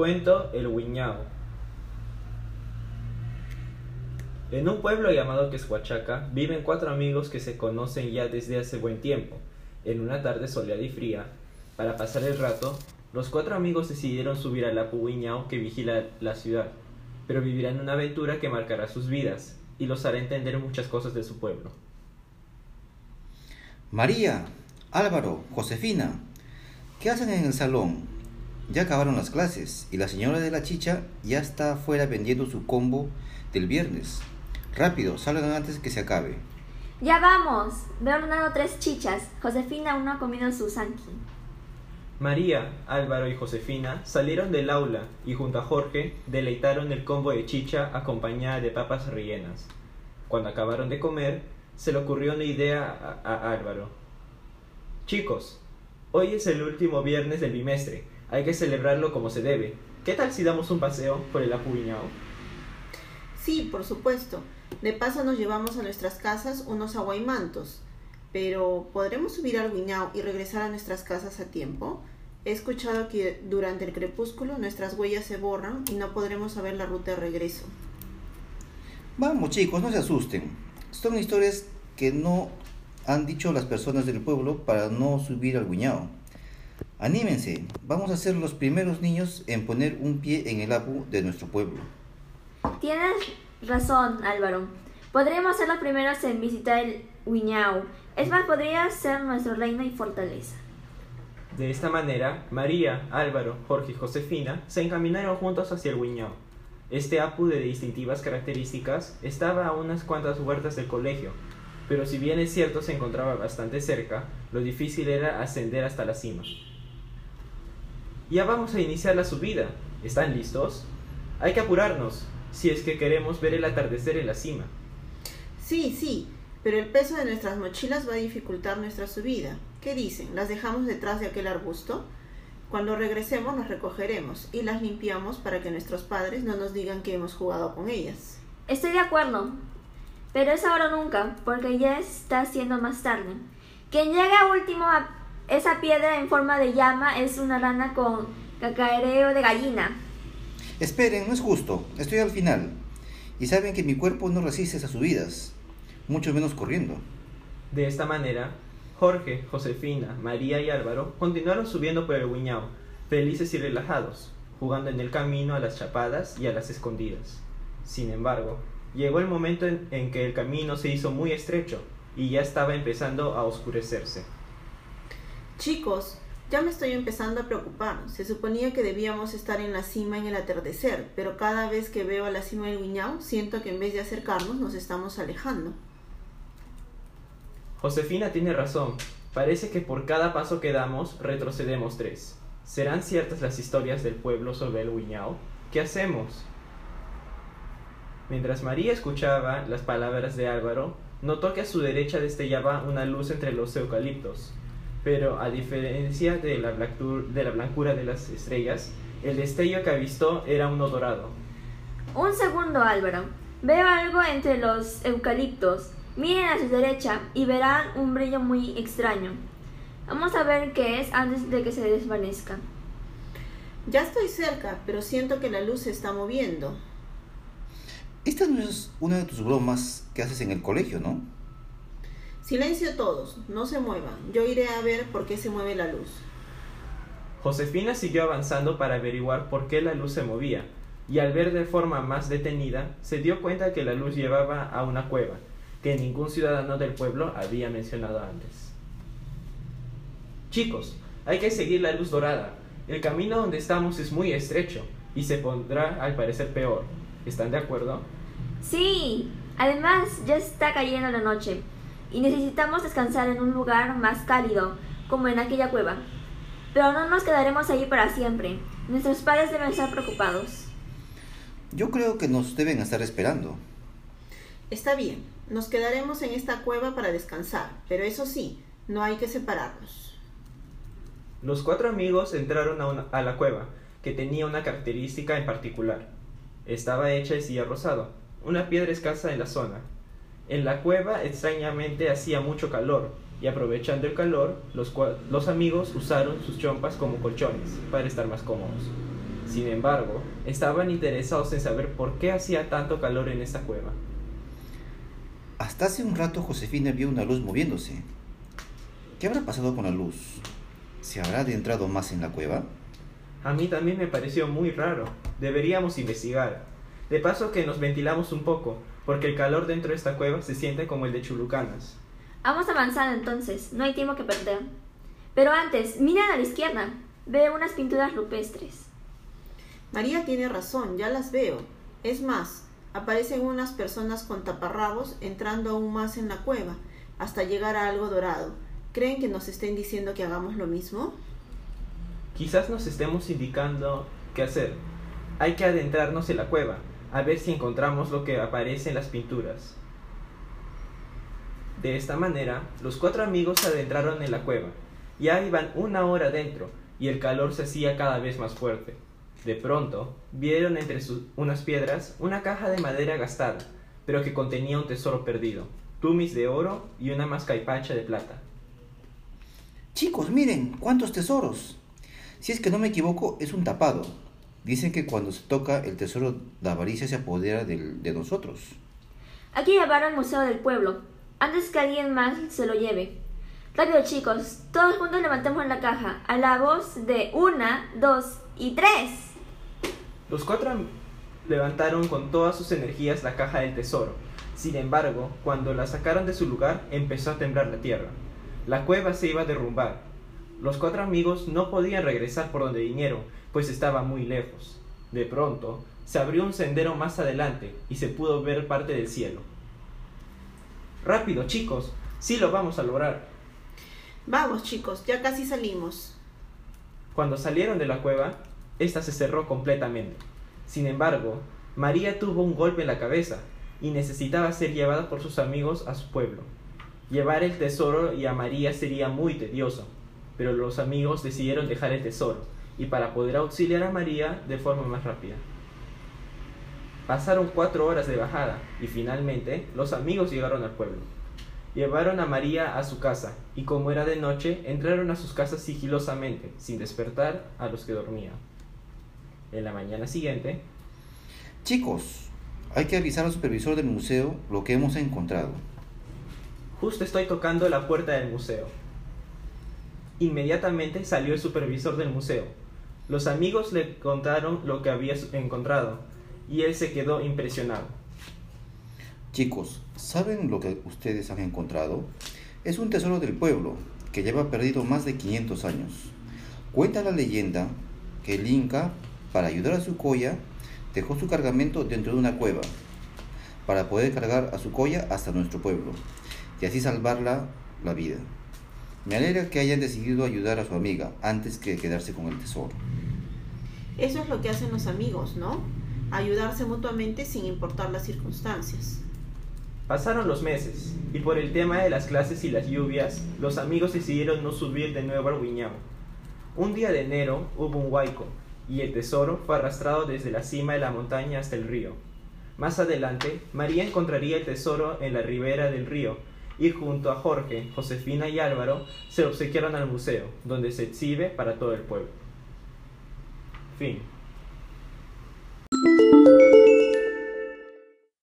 Cuento El Huiñao. En un pueblo llamado Queshuachaca viven cuatro amigos que se conocen ya desde hace buen tiempo. En una tarde soleada y fría, para pasar el rato, los cuatro amigos decidieron subir al Apu Huiñao que vigila la ciudad, pero vivirán una aventura que marcará sus vidas y los hará entender muchas cosas de su pueblo. María, Álvaro, Josefina, ¿qué hacen en el salón? Ya acabaron las clases y la señora de la chicha ya está afuera vendiendo su combo del viernes. Rápido, salgan antes que se acabe. Ya vamos. Veo ordenado tres chichas. Josefina aún no ha comido su sanki. María, Álvaro y Josefina salieron del aula y junto a Jorge deleitaron el combo de chicha acompañada de papas rellenas. Cuando acabaron de comer, se le ocurrió una idea a, a Álvaro. Chicos, hoy es el último viernes del bimestre. Hay que celebrarlo como se debe. ¿Qué tal si damos un paseo por el Apuñao? Sí, por supuesto. De paso nos llevamos a nuestras casas unos aguaymantos. Pero, ¿podremos subir al Guiñao y regresar a nuestras casas a tiempo? He escuchado que durante el crepúsculo nuestras huellas se borran y no podremos saber la ruta de regreso. Vamos chicos, no se asusten. Son historias que no han dicho las personas del pueblo para no subir al guiñao. Anímense, vamos a ser los primeros niños en poner un pie en el apu de nuestro pueblo. Tienes razón, Álvaro. Podríamos ser los primeros en visitar el Huiñao. Es más, podría ser nuestro reino y fortaleza. De esta manera, María, Álvaro, Jorge y Josefina se encaminaron juntos hacia el Huiñao. Este apu de distintivas características estaba a unas cuantas huertas del colegio, pero si bien es cierto se encontraba bastante cerca, lo difícil era ascender hasta la cima. Ya vamos a iniciar la subida. ¿Están listos? Hay que apurarnos, si es que queremos ver el atardecer en la cima. Sí, sí, pero el peso de nuestras mochilas va a dificultar nuestra subida. ¿Qué dicen? ¿Las dejamos detrás de aquel arbusto? Cuando regresemos las recogeremos y las limpiamos para que nuestros padres no nos digan que hemos jugado con ellas. Estoy de acuerdo, pero es ahora o nunca, porque ya está siendo más tarde. Quien llega último a esa piedra en forma de llama es una rana con cacaereo de gallina. Esperen, no es justo, estoy al final. Y saben que mi cuerpo no resiste esas subidas, mucho menos corriendo. De esta manera, Jorge, Josefina, María y Álvaro continuaron subiendo por el Guiñao, felices y relajados, jugando en el camino a las chapadas y a las escondidas. Sin embargo, llegó el momento en, en que el camino se hizo muy estrecho y ya estaba empezando a oscurecerse. Chicos, ya me estoy empezando a preocupar. Se suponía que debíamos estar en la cima en el atardecer, pero cada vez que veo a la cima del Guiñao, siento que en vez de acercarnos nos estamos alejando. Josefina tiene razón. Parece que por cada paso que damos retrocedemos tres. ¿Serán ciertas las historias del pueblo sobre el Guiñao? ¿Qué hacemos? Mientras María escuchaba las palabras de Álvaro, notó que a su derecha destellaba una luz entre los eucaliptos. Pero a diferencia de la, de la blancura de las estrellas, el destello que avistó era uno dorado. Un segundo, Álvaro. Veo algo entre los eucaliptos. Miren a su derecha y verán un brillo muy extraño. Vamos a ver qué es antes de que se desvanezca. Ya estoy cerca, pero siento que la luz se está moviendo. Esta no es una de tus bromas que haces en el colegio, ¿no? Silencio todos, no se muevan. Yo iré a ver por qué se mueve la luz. Josefina siguió avanzando para averiguar por qué la luz se movía, y al ver de forma más detenida, se dio cuenta que la luz llevaba a una cueva, que ningún ciudadano del pueblo había mencionado antes. Chicos, hay que seguir la luz dorada. El camino donde estamos es muy estrecho y se pondrá al parecer peor. ¿Están de acuerdo? Sí. Además, ya está cayendo la noche y necesitamos descansar en un lugar más cálido, como en aquella cueva. Pero no nos quedaremos allí para siempre. Nuestros padres deben estar preocupados. Yo creo que nos deben estar esperando. Está bien, nos quedaremos en esta cueva para descansar, pero eso sí, no hay que separarnos. Los cuatro amigos entraron a, una, a la cueva, que tenía una característica en particular. Estaba hecha de silla rosado, una piedra escasa en la zona. En la cueva extrañamente hacía mucho calor, y aprovechando el calor, los, los amigos usaron sus chompas como colchones para estar más cómodos. Sin embargo, estaban interesados en saber por qué hacía tanto calor en esta cueva. Hasta hace un rato Josefina vio una luz moviéndose. ¿Qué habrá pasado con la luz? ¿Se habrá adentrado más en la cueva? A mí también me pareció muy raro. Deberíamos investigar. De paso que nos ventilamos un poco, porque el calor dentro de esta cueva se siente como el de Chulucanas. Vamos avanzando entonces, no hay tiempo que perder. Pero antes, miren a la izquierda. Veo unas pinturas rupestres. María tiene razón, ya las veo. Es más, aparecen unas personas con taparrabos entrando aún más en la cueva, hasta llegar a algo dorado. ¿Creen que nos estén diciendo que hagamos lo mismo? Quizás nos estemos indicando qué hacer. Hay que adentrarnos en la cueva, a ver si encontramos lo que aparece en las pinturas. De esta manera, los cuatro amigos se adentraron en la cueva. Ya iban una hora dentro, y el calor se hacía cada vez más fuerte. De pronto, vieron entre unas piedras una caja de madera gastada, pero que contenía un tesoro perdido, tumis de oro y una mascaipacha de plata. Chicos, miren, cuántos tesoros. Si es que no me equivoco, es un tapado. Dicen que cuando se toca el tesoro de avaricia se apodera de nosotros. Aquí llevaron al Museo del Pueblo, antes que alguien más se lo lleve. Rápido chicos, todos juntos levantemos la caja, a la voz de una, dos y tres. Los cuatro levantaron con todas sus energías la caja del tesoro. Sin embargo, cuando la sacaron de su lugar, empezó a temblar la tierra. La cueva se iba a derrumbar. Los cuatro amigos no podían regresar por donde vinieron, pues estaba muy lejos. De pronto, se abrió un sendero más adelante y se pudo ver parte del cielo. Rápido, chicos, sí lo vamos a lograr. Vamos, chicos, ya casi salimos. Cuando salieron de la cueva, ésta se cerró completamente. Sin embargo, María tuvo un golpe en la cabeza y necesitaba ser llevada por sus amigos a su pueblo. Llevar el tesoro y a María sería muy tedioso, pero los amigos decidieron dejar el tesoro y para poder auxiliar a María de forma más rápida. Pasaron cuatro horas de bajada y finalmente los amigos llegaron al pueblo. Llevaron a María a su casa y como era de noche entraron a sus casas sigilosamente, sin despertar a los que dormían. En la mañana siguiente... Chicos, hay que avisar al supervisor del museo lo que hemos encontrado. Justo estoy tocando la puerta del museo. Inmediatamente salió el supervisor del museo. Los amigos le contaron lo que había encontrado y él se quedó impresionado. Chicos, ¿saben lo que ustedes han encontrado? Es un tesoro del pueblo que lleva perdido más de 500 años. Cuenta la leyenda que el Inca, para ayudar a su colla, dejó su cargamento dentro de una cueva para poder cargar a su colla hasta nuestro pueblo y así salvarla la vida. Me alegra que hayan decidido ayudar a su amiga antes que quedarse con el tesoro. Eso es lo que hacen los amigos, ¿no? ayudarse mutuamente sin importar las circunstancias. Pasaron los meses, y por el tema de las clases y las lluvias, los amigos decidieron no subir de nuevo al Guiñao. Un día de enero hubo un huaico, y el tesoro fue arrastrado desde la cima de la montaña hasta el río. Más adelante, María encontraría el tesoro en la ribera del río, y junto a Jorge, Josefina y Álvaro se obsequiaron al museo, donde se exhibe para todo el pueblo. Fin.